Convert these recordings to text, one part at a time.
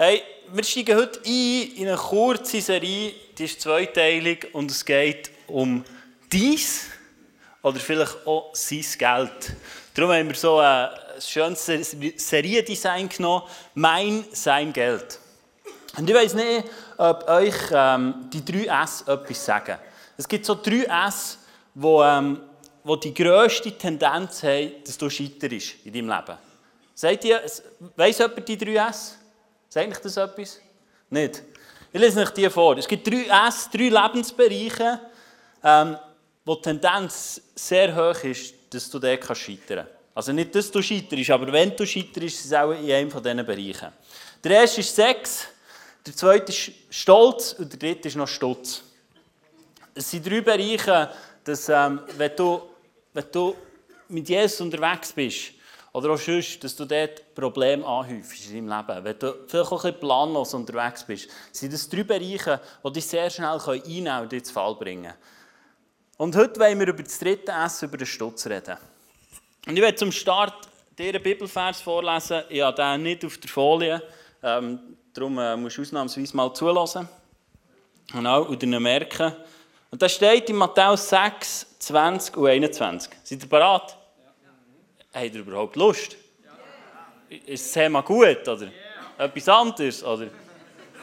Hey, wir steigen heute ein in eine kurze Serie, die ist zweiteilig und es geht um dies oder vielleicht auch sein Geld. Darum haben wir so ein schönes Seriendesign genommen, mein, sein Geld. Und ich weiß nicht, ob euch ähm, die drei S etwas sagen. Es gibt so drei S, wo, ähm, wo die grösste Tendenz haben, dass du scheiterst in deinem Leben. Seht ihr, weiss jemand die drei S? Sagt das etwas? Nicht? Ich lese euch die vor. Es gibt drei S, drei Lebensbereiche, ähm, wo die Tendenz sehr hoch ist, dass du dort scheitern kannst. Also nicht, dass du scheiterst, aber wenn du scheiterst, ist es auch in einem von diesen Bereichen. Der erste ist Sex, der zweite ist Stolz und der dritte ist noch Stutz. Es sind drei Bereiche, dass, ähm, wenn, du, wenn du mit Jesus unterwegs bist, oder auch sonst, dass du dort Probleme anhäufst in deinem Leben. Wenn du vielleicht auch ein bisschen planlos unterwegs bist, sind das drei Bereiche, die dich sehr schnell einnehmen und dich zu Fall bringen Und heute wollen wir über das dritte Essen, über den Stutz reden. Und ich werde zum Start dir einen Bibelvers vorlesen. Ich habe den nicht auf der Folie, ähm, darum äh, musst du ausnahmsweise mal zulassen. Genau, und dann merken. Und das steht in Matthäus 6, 20 und 21. Seid ihr bereit? Habt ihr überhaupt Lust? Ja. Ist das Thema gut, oder? Ja. Etwas anderes, oder?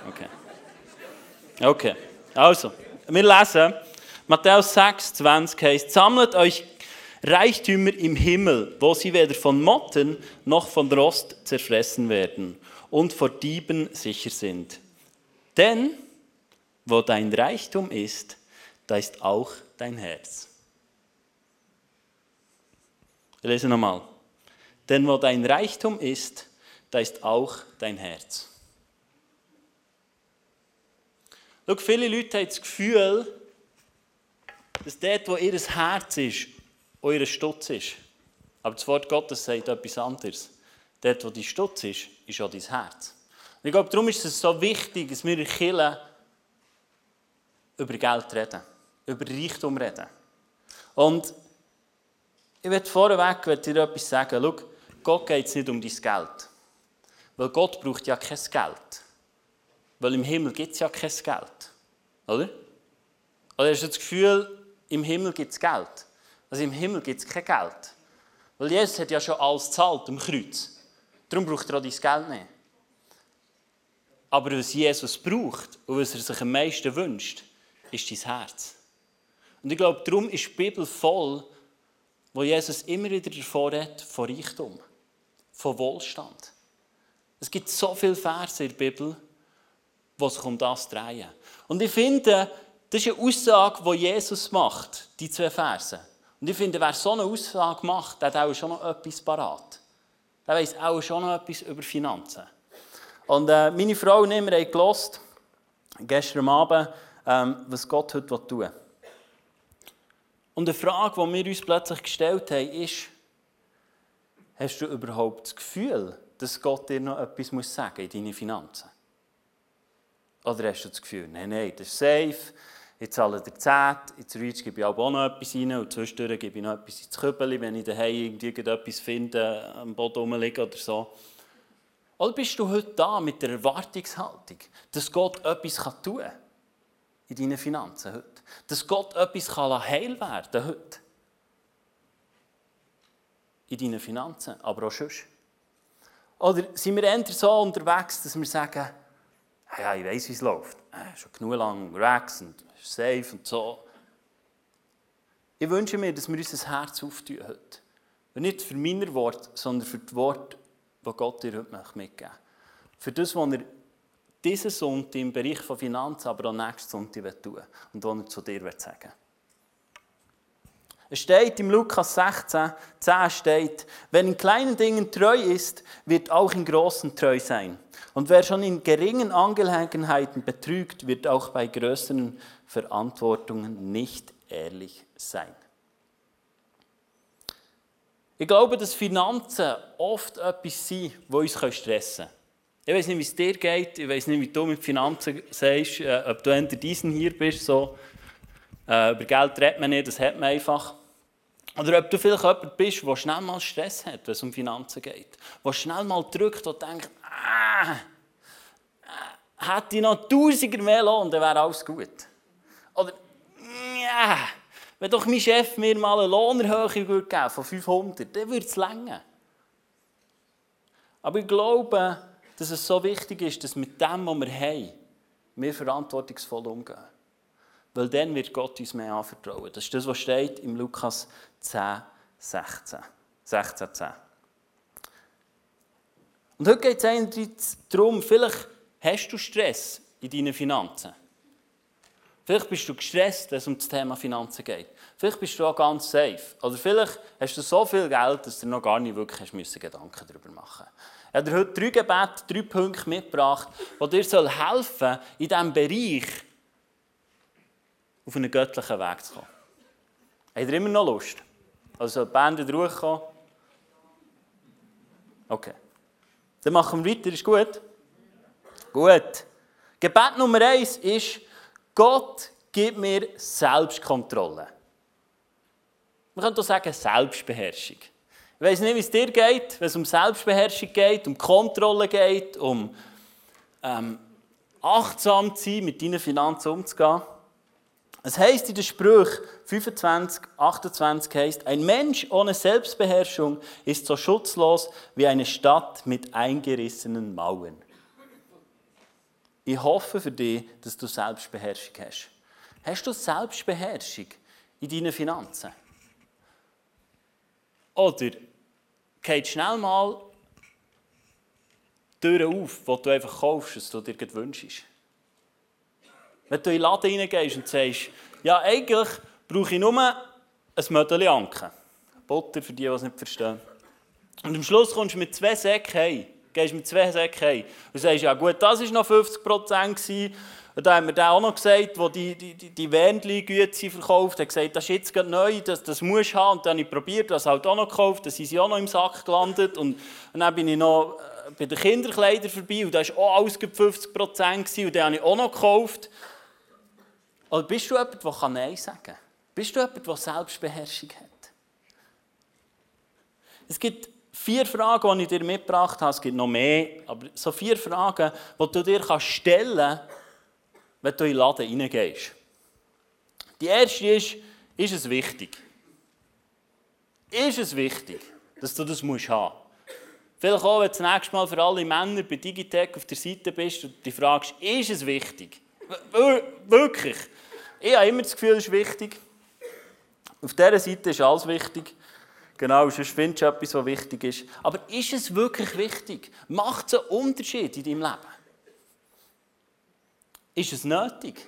Okay. Okay, also, wir lesen, Matthäus 6, 20 heißt, sammelt euch Reichtümer im Himmel, wo sie weder von Motten noch von Rost zerfressen werden und vor Dieben sicher sind. Denn wo dein Reichtum ist, da ist auch dein Herz. Wir lesen nochmal. Denn wo dein Reichtum ist, da ist auch dein Herz. Schau, viele Leute haben das Gefühl, dass dort, wo ihr Herz ist, euer Stutz ist. Aber das Wort Gottes sagt etwas anderes. Dort, wo dein Stutz ist, ist auch dein Herz. Und ich glaube, darum ist es so wichtig, dass wir in Kirche über Geld reden, über Reichtum reden. Und ich werde vorweg dir etwas sagen. Schau, Gott geht es nicht um dein Geld. Weil Gott braucht ja kein Geld. Weil im Himmel gibt es ja kein Geld. Oder? Oder hast du das Gefühl, im Himmel gibt es Geld? Also im Himmel gibt es kein Geld. Weil Jesus hat ja schon alles gezahlt am Kreuz. Darum braucht er auch dein Geld nicht. Aber was Jesus braucht und was er sich am meisten wünscht, ist dein Herz. Und ich glaube, darum ist die Bibel voll wo Jesus immer wieder davor redet, von Reichtum, von Wohlstand. Es gibt so viele Verse in der Bibel, die sich um das drehen. Und ich finde, das ist eine Aussage, die Jesus macht, die zwei Verse. Und ich finde, wer so eine Aussage macht, der hat auch schon noch etwas parat. Der weiß auch schon noch etwas über Finanzen. Und äh, meine Frau und ich, haben gestern Abend, ähm, was Gott heute tun will. Und eine Frage, die wir uns plötzlich gestellt haben, ist, hast du überhaupt das Gefühl, dass Gott dir noch etwas muss sagen in deine Finanzen? Oder hast du das Gefühl, nein, nein, das ist safe, ich zahle der Zehnt, in Reach gebe ich auch noch etwas rein und zwischendurch gebe ich noch etwas ins Kübeli, wenn ich daheim irgendwie etwas finde, am Boden rumliegen oder so. Oder bist du heute da mit der Erwartungshaltung, dass Gott etwas tun kann in deinen Finanzen heute? Dass Gott etwas heil werden kann heute. In deinen Finanzen, aber auch sonst. Oder sind wir eher so unterwegs, dass wir sagen, ja, ich weiß, wie es läuft. Äh, schon genug lang unterwegs und safe und so. Ich wünsche mir, dass wir unser Herz auftun heute. Nicht für meine Worte, sondern für die Worte, die Gott dir heute mitgeben möchte. Für das, was er diesen Sonntag im Bereich von Finanzen, aber auch nächsten Sonntag tun und was er zu dir sagen. Es steht im Lukas 16, 10 steht, wer in kleinen Dingen treu ist, wird auch in großen treu sein. Und wer schon in geringen Angelegenheiten betrügt, wird auch bei größeren Verantwortungen nicht ehrlich sein. Ich glaube, dass Finanzen oft etwas sind, das uns stressen können. Ich weiß nicht, wie es dir geht. Ich weiß nicht, wie du mit Finanzen sagst, äh, ob du hinter diesen hier bist. So, äh, über Geld redet man nicht, das hat man einfach. Oder ob du vielleicht jemand bist, der schnell mal Stress hat, wenn es um Finanzen geht. Der schnell mal drückt und denkt, ah, hätte ich noch tausiger mehr Lohn, dann wäre alles gut. Oder, ja, wenn doch mein Chef mir mal eine Lohnerhöhung würde geben von 500, dann würde es länger. Aber ich glaube, dass es so wichtig ist, dass mit dem, was wir haben, wir verantwortungsvoll umgehen. Weil dann wird Gott uns mehr anvertrauen. Das ist das, was steht im Lukas 10, 16. 16, 10. Und heute geht es einerseits darum, vielleicht hast du Stress in deinen Finanzen. Vielleicht bist du gestresst, wenn es um das Thema Finanzen geht. Vielleicht bist du auch ganz safe. Oder vielleicht hast du so viel Geld, dass du noch gar nicht wirklich Gedanken darüber machen Habe dir heute drei Gebete, drei Punkte mitgebracht, die dir helfen sollen, in diesem Bereich auf einen göttlichen Weg zu kommen. Habt ihr immer noch Lust? Also die Band in Ruhe kommen? Okay. Dann machen wir weiter, ist gut? Gut. Gebet Nummer eins ist, Gott gibt mir Selbstkontrolle. Man könnte auch sagen Selbstbeherrschung. Ich weiß nicht, wie es dir geht, wenn es um Selbstbeherrschung geht, um Kontrolle geht, um ähm, achtsam zu sein, mit deinen Finanzen umzugehen. Es heißt in der Sprüch 25, 28 heißt, ein Mensch ohne Selbstbeherrschung ist so schutzlos wie eine Stadt mit eingerissenen Mauern. Ich hoffe für dich, dass du Selbstbeherrschung hast. Hast du Selbstbeherrschung in deinen Finanzen? Oder geht schnell mal Türen auf, die du einfach kaufst, was du dir wünschst? Wenn du in den Laden reingehst und sagst, ja, eigentlich brauche ich nur ein Mödeli Anken. Butter, für die, die es nicht verstehen. Und am Schluss kommst du mit zwei Säcken heim gehst mit zwei Säcken heim und sagst, ja gut, das war noch 50 Prozent. Und da haben wir den auch noch gesagt, wo die, die, die, die Wendli-Güte verkauft hat, gesagt, das ist jetzt gerade neu, das, das musst du haben. Und dann habe ich probiert, das halt auch noch gekauft, dann sind sie auch noch im Sack gelandet. Und, und dann bin ich noch äh, bei den Kinderkleidern vorbei und da war auch alles 50 Prozent und den habe ich auch noch gekauft. Oder bist du jemand, der Nein sagen kann? Bist du jemand, der Selbstbeherrschung hat? Es gibt vier Fragen, die ich dir mitgebracht habe. Es gibt noch mehr, aber so vier Fragen, die du dir stellen kannst, wenn du in den Laden hineingehst. Die erste ist, ist es wichtig? Ist es wichtig, dass du das musst haben Vielleicht auch, wenn du das nächste Mal für alle Männer bei Digitech auf der Seite bist und dich fragst, ist es wichtig? Wirklich? Ich habe immer das Gefühl, es ist wichtig. Auf dieser Seite ist alles wichtig. Genau, sonst findest du etwas, was wichtig ist. Aber ist es wirklich wichtig? Macht es einen Unterschied in deinem Leben? Ist es nötig?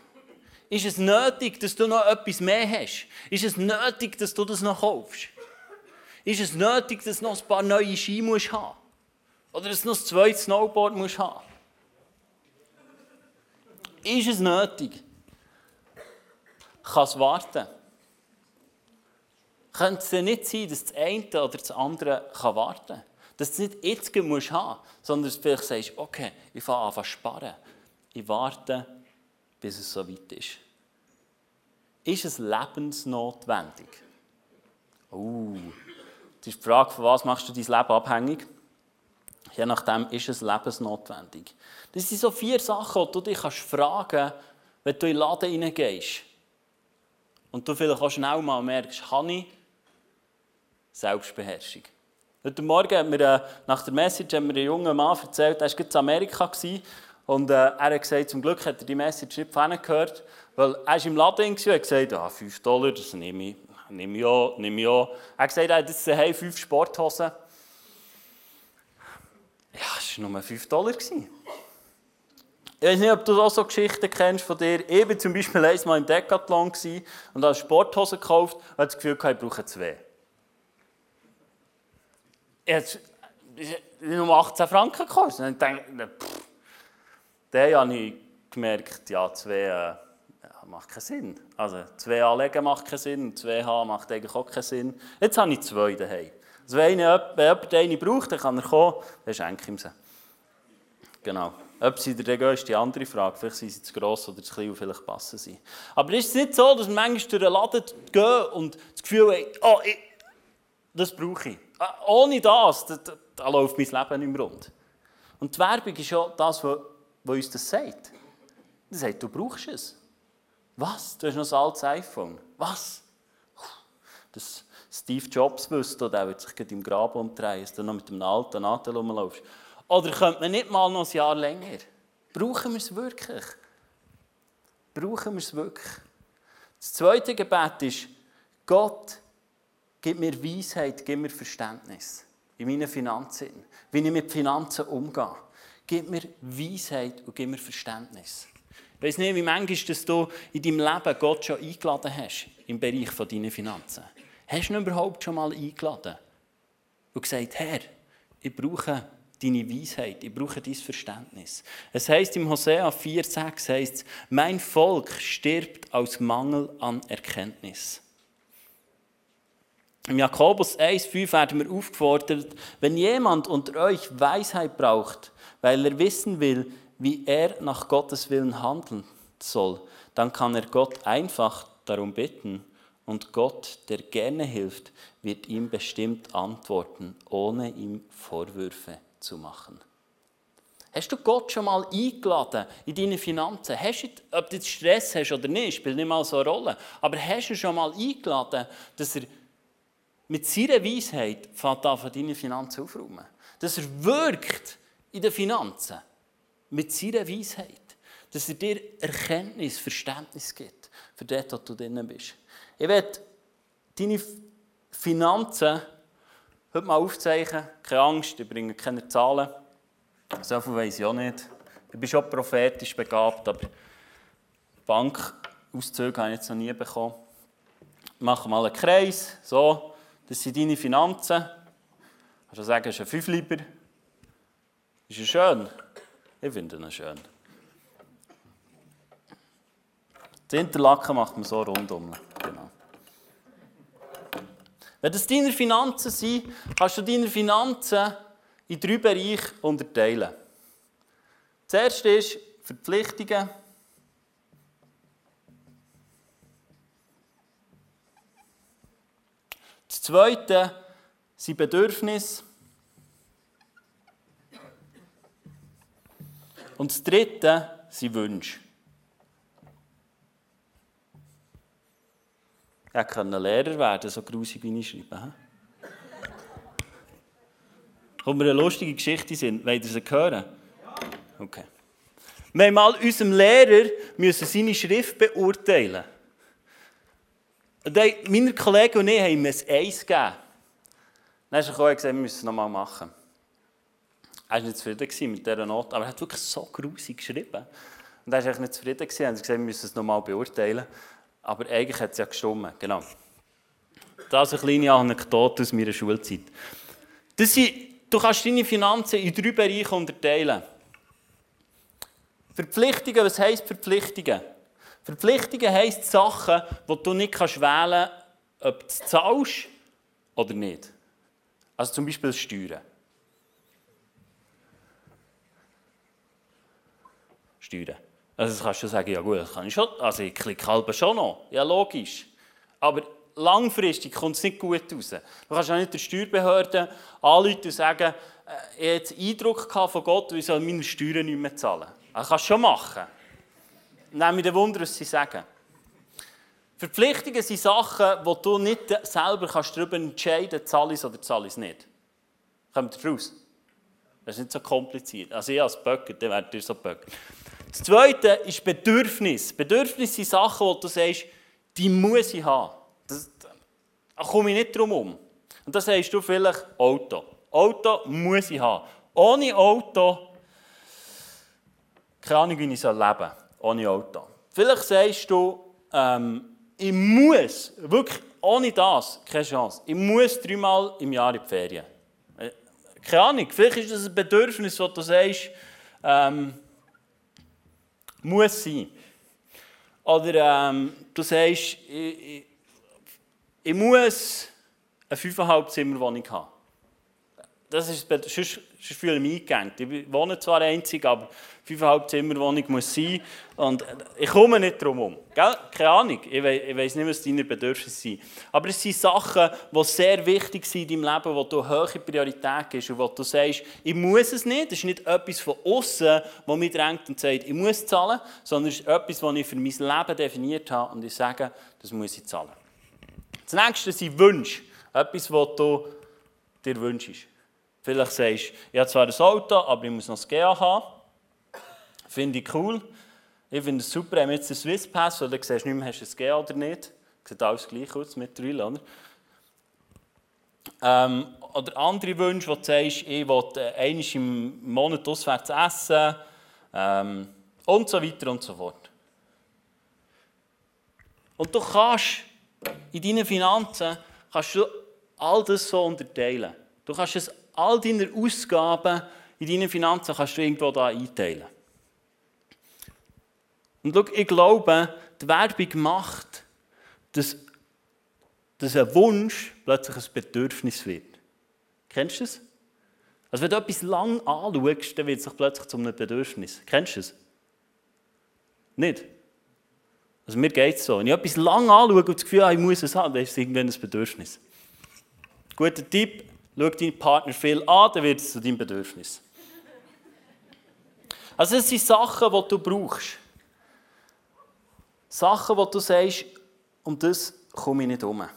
Ist es nötig, dass du noch etwas mehr hast? Ist es nötig, dass du das noch kaufst? Ist es nötig, dass du noch ein paar neue Ski musst Oder dass du noch ein zweites Snowboard musst haben Ist es nötig? Kann es warten? Könnte es denn nicht sein, dass das eine oder das andere warten kann? Dass du es nicht jetzt haben musst, sondern dass du vielleicht sagst, okay, ich fange an zu sparen. Ich warte, bis es so weit ist. Ist es lebensnotwendig? Uh, das ist die Frage, von was machst du dein Leben abhängig? Je nachdem ist es lebensnotwendig. Das sind so vier Sachen, die du dich fragen kannst, wenn du in den Laden hineingehst. Und du vielleicht auch schnell mal merkst, kann ich Selbstbeherrschung. Heute Morgen hat mir, äh, nach der Message hat mir ein junger Mann erzählt, er war in Amerika und äh, er hat gesagt, zum Glück hat er die Message nicht von gehört, weil er war im Laden und hat gesagt, ah, 5 Dollar, das nehme ich, nehme ich an, nehme. Er hat gesagt, er hat jetzt hey, 5 Sporthosen. Ja, es war nur 5 Dollar. Ich weiß nicht, ob du auch so Geschichten kennst von dir. Ich war zum Beispiel einmal im Decathlon und habe Sporthosen gekauft und hatte das Gefühl, ich brauche zwei hat nur 18 Franken gekostet. Und ich dachte, pff, dann habe ich gemerkt, ja, zwei äh, macht keinen Sinn. Also zwei anlegen macht keinen Sinn, zwei haben macht eigentlich auch keinen Sinn. Jetzt habe ich zwei daheim. Also wenn, jemand eine braucht, dann kann er kommen, dann schenke ich ihm sie. Genau. Ob sie der gehen, ist die andere Frage. Vielleicht sind sie zu gross oder zu klein vielleicht passen sie. Aber ist es nicht so, dass wir manchmal durch den Laden gehen und das Gefühl haben, oh, ich, das brauche ich. Ah, ohne das, da, da, läuft mein Leben nicht mehr rund. Und die Werbung ist ja das, was uns das sagt. Er sagt, du brauchst es. Was? Du hast noch ein altes iPhone. Was? Das Steve Jobs wüsste, der wird sich im Grab umdrehen, dass du noch mit einem alten Nadel rumlaufst. Oder könnte man nicht mal noch ein Jahr länger? Brauchen wir es wirklich? Brauchen wir es wirklich? Das zweite Gebet ist, Gott, gib mir Weisheit, gib mir Verständnis in meinen Finanzen, wie ich mit Finanzen umgehe. Gib mir Weisheit und gib mir Verständnis. Ich weiß nicht, wie manchmal dass du in deinem Leben Gott schon eingeladen hast im Bereich deiner Finanzen. Hast du ihn überhaupt schon mal eingeladen? Und gesagt, Herr, ich brauche deine Weisheit, ich brauche dein Verständnis. Es heißt im Hosea 4,6 heißt mein Volk stirbt aus Mangel an Erkenntnis. Im Jakobus 1,5 werden wir aufgefordert, wenn jemand unter euch Weisheit braucht, weil er wissen will, wie er nach Gottes Willen handeln soll, dann kann er Gott einfach darum bitten und Gott, der gerne hilft, wird ihm bestimmt antworten, ohne ihm Vorwürfe zu machen. Hast du Gott schon mal eingeladen in deine Finanzen? Hast du, ob du jetzt Stress hast oder nicht, spielt nicht mal so eine Rolle. Aber hast du schon mal eingeladen, dass er mit seiner Weisheit fängt an, von deinen Finanzen aufräumen? Dass er wirkt in den Finanzen mit seiner Weisheit. Dass er dir Erkenntnis, Verständnis gibt für das, was du drinnen bist. Ich werde deine Finanzen heute mal aufzeichnen. Keine Angst, ich bringe keine Zahlen. So viel weiß ich auch nicht. Ich bin schon prophetisch begabt, aber Bankauszüge habe ich jetzt noch nie bekommen. Ich mache mal einen Kreis. So, das sind deine Finanzen. Kannst du sagen, es ist ein Fünfliber. Ist er schön? Ich finde ihn schön. Das Interlaken macht man so rundum. Genau. Wenn das deine Finanzen sind, kannst du deine Finanzen in drei Bereiche unterteilen. Das erste ist Verpflichtungen. Das zweite sind Bedürfnisse. Und das dritte sind Wünsche. Er könnte Lehrer werden, so grusig wie ich schreibe. Kommt mir eine lustige Geschichte sind. Wollt ihr sie hören? Okay. Wir haben mal unserem Lehrer seine Schrift beurteilen. Und meine Kollegen und ich haben ihm ein Eis gegeben. Dann ist er und gesagt, wir müssen es nochmal machen. Er war nicht zufrieden mit dieser Note, aber er hat wirklich so grusig geschrieben. Und er war nicht zufrieden und hat gesagt, wir müssen es nochmal beurteilen. Aber eigentlich hat es ja gestimmt, genau. Das ist eine kleine Anekdote aus meiner Schulzeit. Das sind, du kannst deine Finanzen in drei Bereiche unterteilen. Verpflichtungen, was heisst Verpflichtungen? Verpflichtungen heisst Sachen, die du nicht wählen kannst, ob du es zahlst oder nicht. Also zum Beispiel Steuern. Steuern. Also kannst du sagen, ja gut, das kann ich schon, also ich klicke halb schon noch, ja logisch. Aber langfristig kommt es nicht gut raus. Du kannst auch nicht der Steuerbehörde anrufen und sagen, äh, ich hatte den Eindruck von Gott, ich soll meine Steuern nicht mehr zahlen. Das kannst du schon machen. Nehme den Wunder, was sie sagen. Verpflichtungen sind Sachen, wo du nicht selber kannst darüber entscheiden kannst, zahle ich es oder zahle ich es nicht. Kommt raus? Das ist nicht so kompliziert. Also ich als Böcker, dann werdet ihr so Böcker. Das Zweite ist Bedürfnis. Bedürfnisse sind Sachen, wo du sagst, die muss ich haben. Das, da komme ich nicht drum um. Und das sagst du vielleicht Auto. Auto muss ich haben. Ohne Auto, keine Ahnung, wie ich leben soll. Ohne Auto. Vielleicht sagst du, ähm, ich muss, wirklich ohne das, keine Chance, ich muss dreimal im Jahr in die Ferien. Äh, keine Ahnung, vielleicht ist das ein Bedürfnis, das du sagst, ähm, muss sein. Oder ähm, du sagst, ich, ich, ich muss eine 5,5 Zimmerwohnung haben. Das ist, sonst, sonst fühle ich. Ich wohne zwar einzig, aber fünfeinhalb Zimmerwohnung muss sein. Und ich komme nicht drum herum. Keine Ahnung, ich weiß, ich weiss nicht, was deine Bedürfnisse sind. Aber es sind Sachen, die sehr wichtig sind in deinem Leben, wo du hohe Priorität gibst und wo du sagst, ich muss es nicht. Das ist nicht etwas von außen, das mich drängt und sagt, ich muss zahlen, sondern es ist etwas, das ich für mein Leben definiert habe und ich sage, das muss ich zahlen. Das nächste sind Wünsche. Etwas, was du dir wünschst. Vielleicht sagst du, ich habe zwar ein Auto, aber ich muss noch das GA haben. Finde ich cool. Ich finde es super, wenn jetzt den Swiss Pass, weil dann siehst du nicht mehr, hast du ein GA oder nicht. Sieht alles gleich aus mit Drill, oder? Ähm, oder andere Wünsche, wo du sagst, ich will äh, einmal im Monat auswärts essen ähm, und so weiter und so fort. Und du kannst in deinen Finanzen kannst du all das so unterteilen. Du kannst es all deine Ausgaben in deinen Finanzen kannst du irgendwo da einteilen. Und schau, ich glaube, die Werbung macht, dass, dass ein Wunsch plötzlich ein Bedürfnis wird. Kennst du das? Also wenn du etwas lang anschaust, dann wird es sich plötzlich zu einem Bedürfnis. Kennst du das? Nicht? Also mir geht es so. Wenn ich etwas lang anschaue und das Gefühl habe, ich muss es haben, dann ist es irgendwann ein Bedürfnis. Guter Tipp, Schau deinen Partner viel an, dann wird es zu deinem Bedürfnis. Also es sind Sachen, die du brauchst. Sachen, die du sagst, um das komme ich nicht um.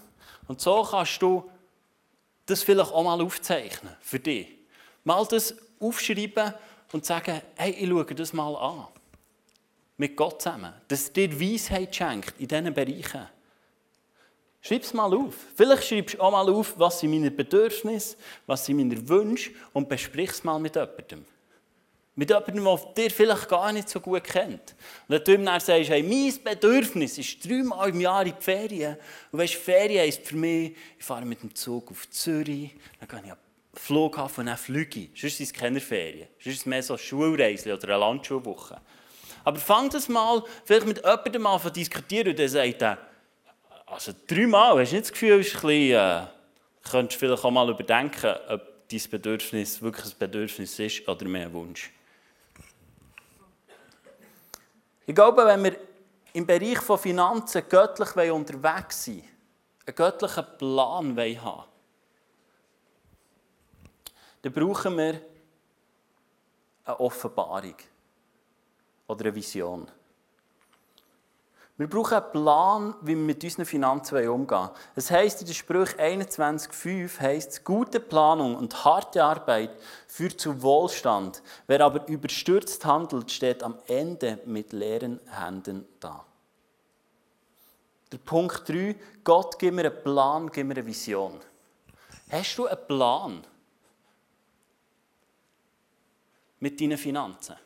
Und so kannst du das vielleicht auch mal aufzeichnen für dich. Mal das aufschreiben und sagen, hey, ich schaue das mal an. Mit Gott zusammen. Dass dir Weisheit schenkt in diesen Bereichen. Schreib es mal auf. Vielleicht schreibst du auch mal auf, was sind meine Bedürfnisse, was sind meine Wünsche und besprich es mal mit jemandem. Mit jemandem, der dir vielleicht gar nicht so gut kennt. Und wenn du ihm dann sagst, hey, mein Bedürfnis ist dreimal im Jahr in die Ferien. Und weißt, Ferien ist für mich, ich fahre mit dem Zug auf Zürich, dann gehe ich am Flughafen und dann fliege. Sonst sind es keine Ferien. Sonst ist es mehr so Schulreise oder eine Landschulwoche. Aber fang das mal vielleicht mit jemandem an zu diskutieren und der sagt, also dreimal, hast du nicht das Gefühl, ist ein bisschen, äh, könntest du vielleicht auch mal überdenken, ob dein Bedürfnis wirklich ein Bedürfnis ist oder mehr ein Wunsch. Ich glaube, wenn wir im Bereich von Finanzen göttlich unterwegs sind, einen göttlichen Plan haben dann brauchen wir eine Offenbarung oder eine Vision. Wir brauchen einen Plan, wie wir mit unseren Finanzen umgehen Es heißt in der Sprüche 21,5 heißt gute Planung und harte Arbeit führt zu Wohlstand. Wer aber überstürzt handelt, steht am Ende mit leeren Händen da. Der Punkt 3, Gott, gib mir einen Plan, gib mir eine Vision. Hast du einen Plan mit deinen Finanzen?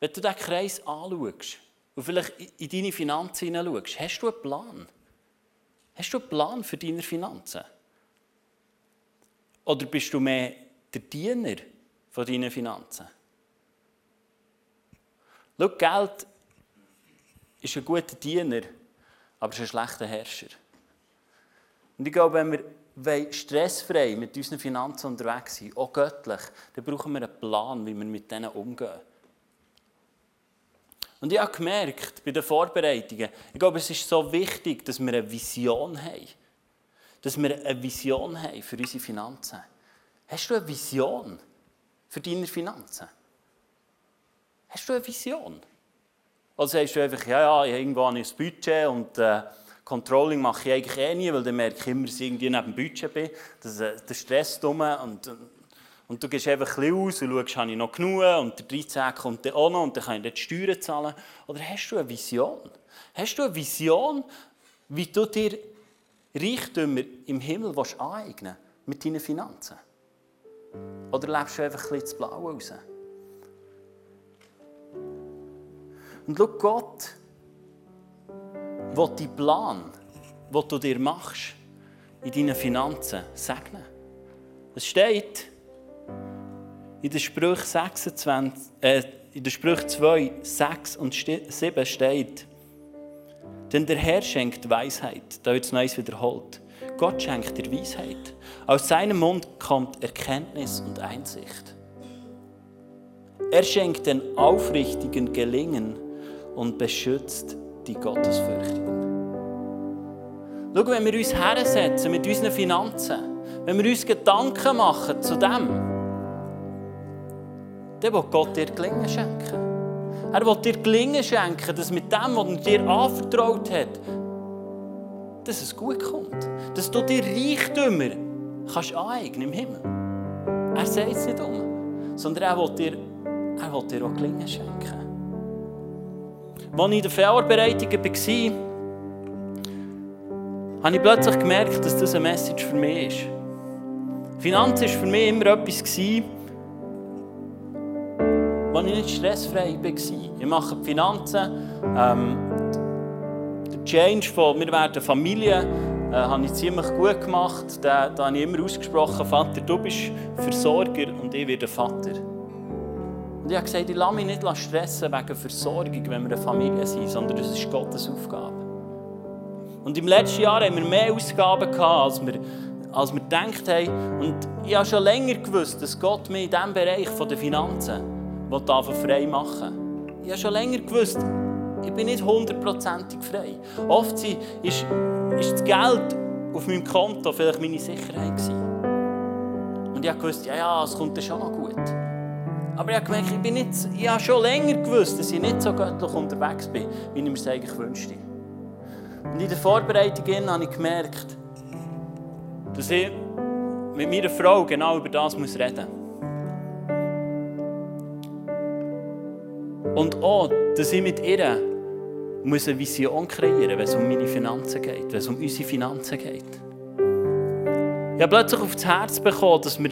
Wenn du diesen Kreis anschaust, und vielleicht in deine Finanzen hineinschaust, hast du einen Plan? Hast du einen Plan für deine Finanzen? Oder bist du mehr der Diener von deinen Finanzen? Schau, Geld ist ein guter Diener, aber ist ein schlechter Herrscher. Und ich glaube, wenn wir stressfrei mit unseren Finanzen unterwegs sind, auch göttlich, dann brauchen wir einen Plan, wie wir mit denen umgehen. Und ich habe gemerkt, bei den Vorbereitungen, ich glaube, es ist so wichtig, dass wir eine Vision haben. Dass wir eine Vision haben für unsere Finanzen. Hast du eine Vision für deine Finanzen? Hast du eine Vision? Oder sagst du einfach, ja, ja, ich habe irgendwo ein Budget und äh, Controlling mache ich eigentlich eh nie, weil dann merke ich immer, dass ich irgendwie neben dem Budget bin. Das, äh, der Stress dumm und, und du gehst einfach ein aus und schaust, habe ich noch genug und der 13 kommt dann auch noch und dann kann ich dann die Steuern zahlen. Oder hast du eine Vision? Hast du eine Vision, wie du dir Reichtümer im Himmel aneignen mit deinen Finanzen? Oder lebst du einfach ein bisschen das Blaue raus? Und schau, Gott will deinen Plan, den du dir machst, in deinen Finanzen segnen. Es steht, in der Sprüche 26, äh, in der Sprüche 2, 6 und 7 steht, denn der Herr schenkt Weisheit. Da wird es Neues wiederholt. Gott schenkt dir Weisheit. Aus seinem Mund kommt Erkenntnis und Einsicht. Er schenkt den Aufrichtigen Gelingen und beschützt die Gottesfürchtigen. Schau, wenn wir uns hersetzen mit unseren Finanzen, wenn wir uns Gedanken machen zu dem, dann will Gott dir Gelingen schenken. Er will dir Gelingen schenken, dass mit dem, was er dir anvertraut hat, dass es gut kommt. Dass du dir Reichtümer kannst aneignen im Himmel. Er sagt es nicht um, sondern er will dir, er will dir auch Gelingen schenken. Als ich in der Vorbereitung war, habe ich plötzlich gemerkt, dass das eine Message für mich ist. Finanzen war für mich immer etwas, wo ich nicht stressfrei war. Ich mache die Finanzen. Ähm, der Change von «Wir werden Familie» äh, habe ich ziemlich gut gemacht. Da, da habe ich immer ausgesprochen, Vater, du bist Versorger und ich werde Vater. Und ich habe gesagt, ich lasse mich nicht stressen wegen Versorgung, wenn wir eine Familie sind, sondern das ist Gottes Aufgabe. Und im letzten Jahr haben wir mehr Ausgaben gehabt, als wir, als wir gedacht haben. Und ich habe schon länger gewusst, dass Gott mich in diesem Bereich der Finanzen frei machen. Ich habe schon länger gewusst, ich bin nicht hundertprozentig frei. Oft ist, ist das Geld auf meinem Konto vielleicht meine Sicherheit gewesen. Und ich habe gewusst, ja, ja, es kommt schon noch gut. Aber ich habe gemerkt, ich, bin nicht, ich habe schon länger gewusst, dass ich nicht so göttlich unterwegs bin, wie ich mir es eigentlich wünschte. Und in der Vorbereitung habe ich gemerkt, dass ich mit meiner Frau genau über das reden muss. Und auch, dass ich mit ihr muss eine Vision kreieren wenn es um meine Finanzen geht, wenn es um unsere Finanzen geht. Ich habe plötzlich auf das Herz bekommen, dass wir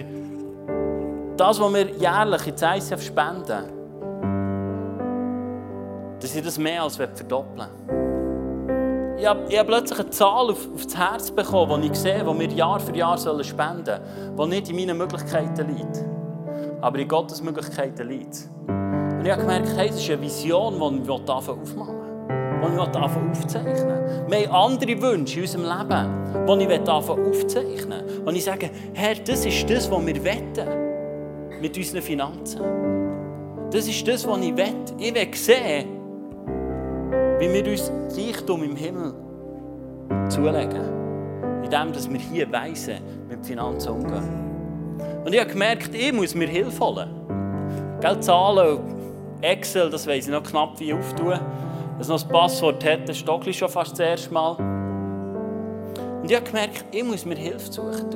das, was wir jährlich ins ICF spenden, dass ich das mehr als verdoppeln will ich habe, ich habe plötzlich eine Zahl auf, das Herz bekommen, die ich sehe, die wir Jahr für Jahr spenden sollen, die nicht in meinen Möglichkeiten liegt, aber in Gottes Möglichkeiten liegt. Und ich habe gemerkt, hey, das ist eine Vision, die ich aufmachen will, die ich aufzeichnen Wir haben andere Wünsche in unserem Leben, die ich aufzeichnen will. Und ich sage, Herr, das ist das, was wir wetten mit unseren Finanzen. Das ist das, was ich wette. Ich will sehen, wie wir uns Reichtum im Himmel zulegen. Indem dass wir hier weisen mit Finanzen umgehen. Und ich habe gemerkt, ich muss mir Hilfe holen. Geld Zahlen, Excel, das weiß ich noch knapp wie auftun. Dass noch das Passwort hat, das stocke ich schon fast das erste Mal. Und ich habe gemerkt, ich muss mir Hilfe suchen.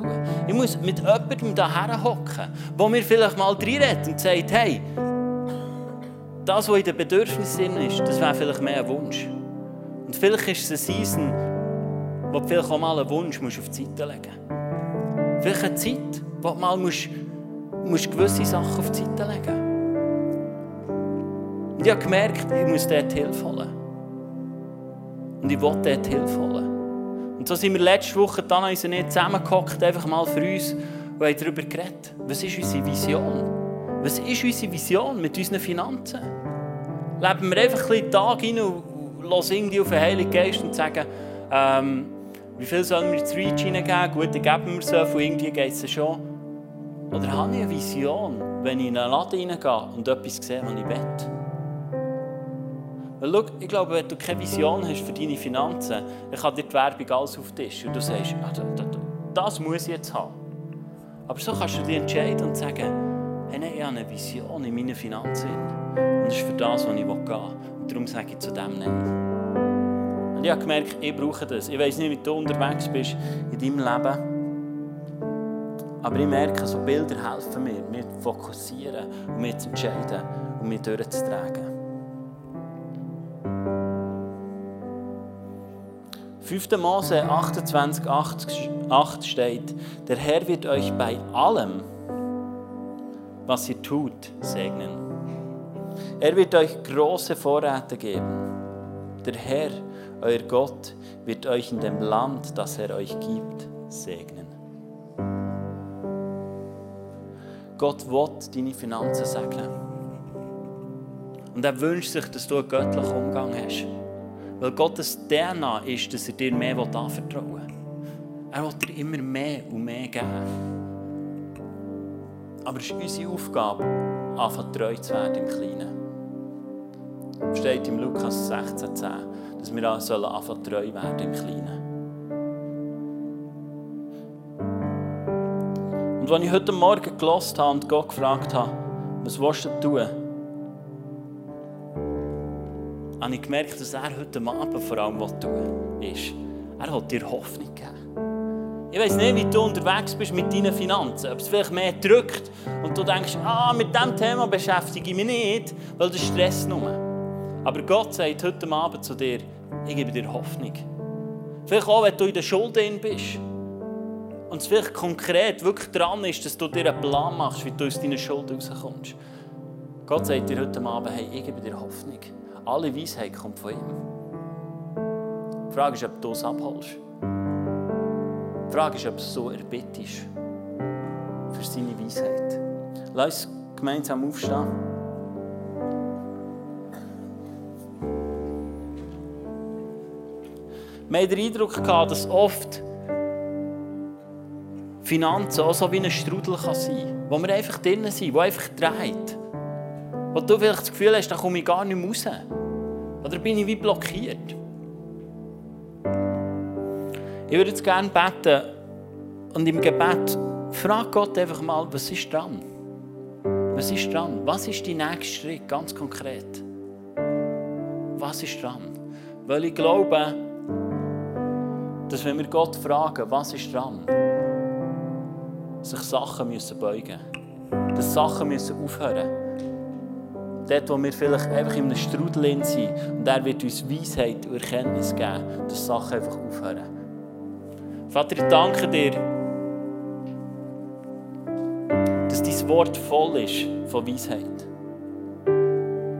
Ich muss mit jemandem daher hocken, der mir vielleicht mal reinredet und sagt, hey, das, was in den Bedürfnissen ist, das wäre vielleicht mehr ein Wunsch. Und vielleicht ist es eine Season, wo du vielleicht auch mal einen Wunsch musst auf die Seite legen musst. Vielleicht eine Zeit, wo du mal musst, musst gewisse Sachen auf die Seite legen Und ich habe gemerkt, ich muss dort Hilfe holen. Und ich will dort Hilfe holen. Und so sind wir letzte Woche dann uns nicht zusammengehockt, einfach mal für uns und haben darüber geredet. Was ist unsere Vision? Was ist unsere Vision mit unseren Finanzen? Leben wir einfach ein Tag rein und hören irgendwie auf den Heiligen Geist und sagen, ähm, wie viel sollen wir ins Reach hineingeben? Gut, dann geben wir so viel, irgendwie geht es schon. Oder habe ich eine Vision, wenn ich in einen Laden hineingehe und etwas sehe, was ich will? Weil schau, ich glaube, wenn du keine Vision hast für deine Finanzen, dann kann dir die Werbung alles auf den Tisch und du sagst, ah, das muss ich jetzt haben. Aber so kannst du dich entscheiden und sagen, hey, nein, ich habe eine Vision in meinen Finanzen. Und das ist für das, was ich gehen will. Und darum sage ich zu dem Nein. Und ich habe gemerkt, ich brauche das. Ich weiß nicht, wie du unterwegs bist in deinem Leben. Aber ich merke, so Bilder helfen mir, mich zu fokussieren und mich zu entscheiden und mich durchzutragen. 5. Mose 28, 8 steht, der Herr wird euch bei allem, was ihr tut, segnen. Er wird euch große Vorräte geben. Der Herr, euer Gott, wird euch in dem Land, das er euch gibt, segnen. Gott will deine Finanzen segnen. Und er wünscht sich, dass du einen göttlichen Umgang hast. Weil Gottes DNA ist, dass er dir mehr anvertrauen will. Er will dir immer mehr und mehr geben. Aber es ist unsere Aufgabe, anfangen treu zu werden im Kleinen. Es steht im Lukas 16,10, dass wir anfangen treu werden im Kleinen. Und als ich heute Morgen gelost habe und Gott gefragt habe, was willst du tun, habe ich gemerkt, dass er heute Abend vor allem tun ist. Er will dir Hoffnung geben. Ich weiß nicht, wie du unterwegs bist mit deinen Finanzen. Ob es vielleicht mehr drückt und du denkst, ah, mit diesem Thema beschäftige ich mich nicht, weil das Stress nur. Aber Gott sagt heute Abend zu dir, ich gebe dir Hoffnung. Vielleicht auch, wenn du in der Schuld bist und es vielleicht konkret wirklich dran ist, dass du dir einen Plan machst, wie du aus deiner Schuld rauskommst. Gott sagt dir heute Abend, hey, ich gebe dir Hoffnung. Alle Weisheit kommt von ihm. Die Frage ist, ob du es abholst. Die Frage ist, ob es so erbittest für seine Weisheit. Lass uns gemeinsam aufstehen. Wir hatten den Eindruck, dass oft Finanzen auch so wie ein Strudel kann sein kann, wo wir einfach drinnen sind, wo einfach dreht. Wo du vielleicht das Gefühl hast, da komme ich gar nicht mehr raus. Oder bin ich wie blockiert? Ich würde jetzt gerne beten und im Gebet frag Gott einfach mal, was ist dran? Was ist dran? Was ist die nächste Schritt, ganz konkret? Was ist dran? Weil ich glaube, dass wenn wir Gott fragen, was ist dran, sich Sachen müssen beugen müssen. Dass Sachen müssen aufhören Dort, wo wir vielleicht einfach in einem Strudel sind und er wird uns Weisheit und Erkenntnis geben, dass Sachen einfach aufhören. Vater, ich danke dir, dass dein Wort voll ist von Weisheit.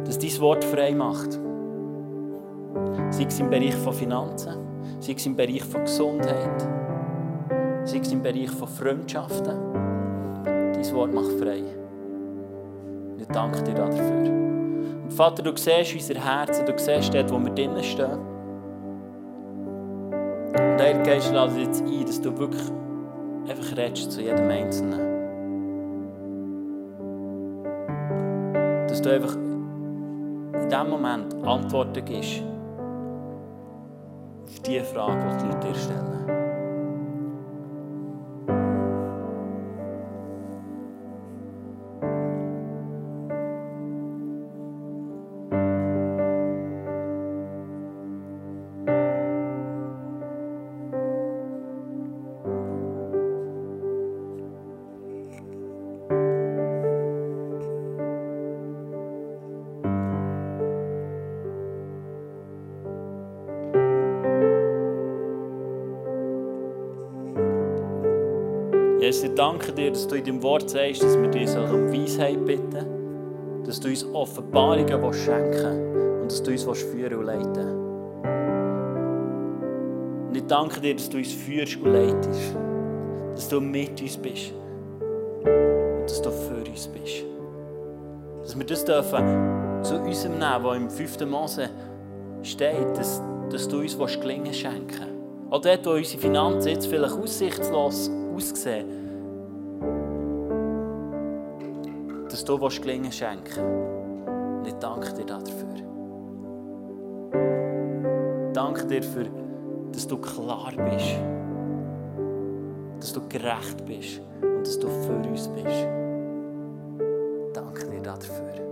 Dass dein Wort frei macht. Sei es im Bereich von Finanzen, sei es im Bereich von Gesundheit, sei es im Bereich von Freundschaften. Dein Wort macht frei. Danke dir dafür. Und Vater, du siehst unser Herzen, du siehst dort, wo wir drinnen stehen. Und Heiliger Geist, lade dich jetzt ein, dass du wirklich einfach redest zu jedem Einzelnen. Dass du einfach in diesem Moment Antworten gibst auf die Frage, die die Leute dir stellen. Dir, dass du in deinem Wort sagst, dass wir dir um Weisheit bitten dass du uns Offenbarungen schenken willst und dass du uns führen und leiten Und ich danke dir, dass du uns führst und leitest, dass du mit uns bist und dass du für uns bist. Dass wir das dürfen zu unserem nehmen, was im 5. Mose steht, dass, dass du uns gelingen schenken Auch dort, wo unsere Finanzen jetzt vielleicht aussichtslos aussehen, dass du gelingen schenken Und ich danke dir dafür. Danke dir, für, dass du klar bist, dass du gerecht bist und dass du für uns bist. Danke dir dafür.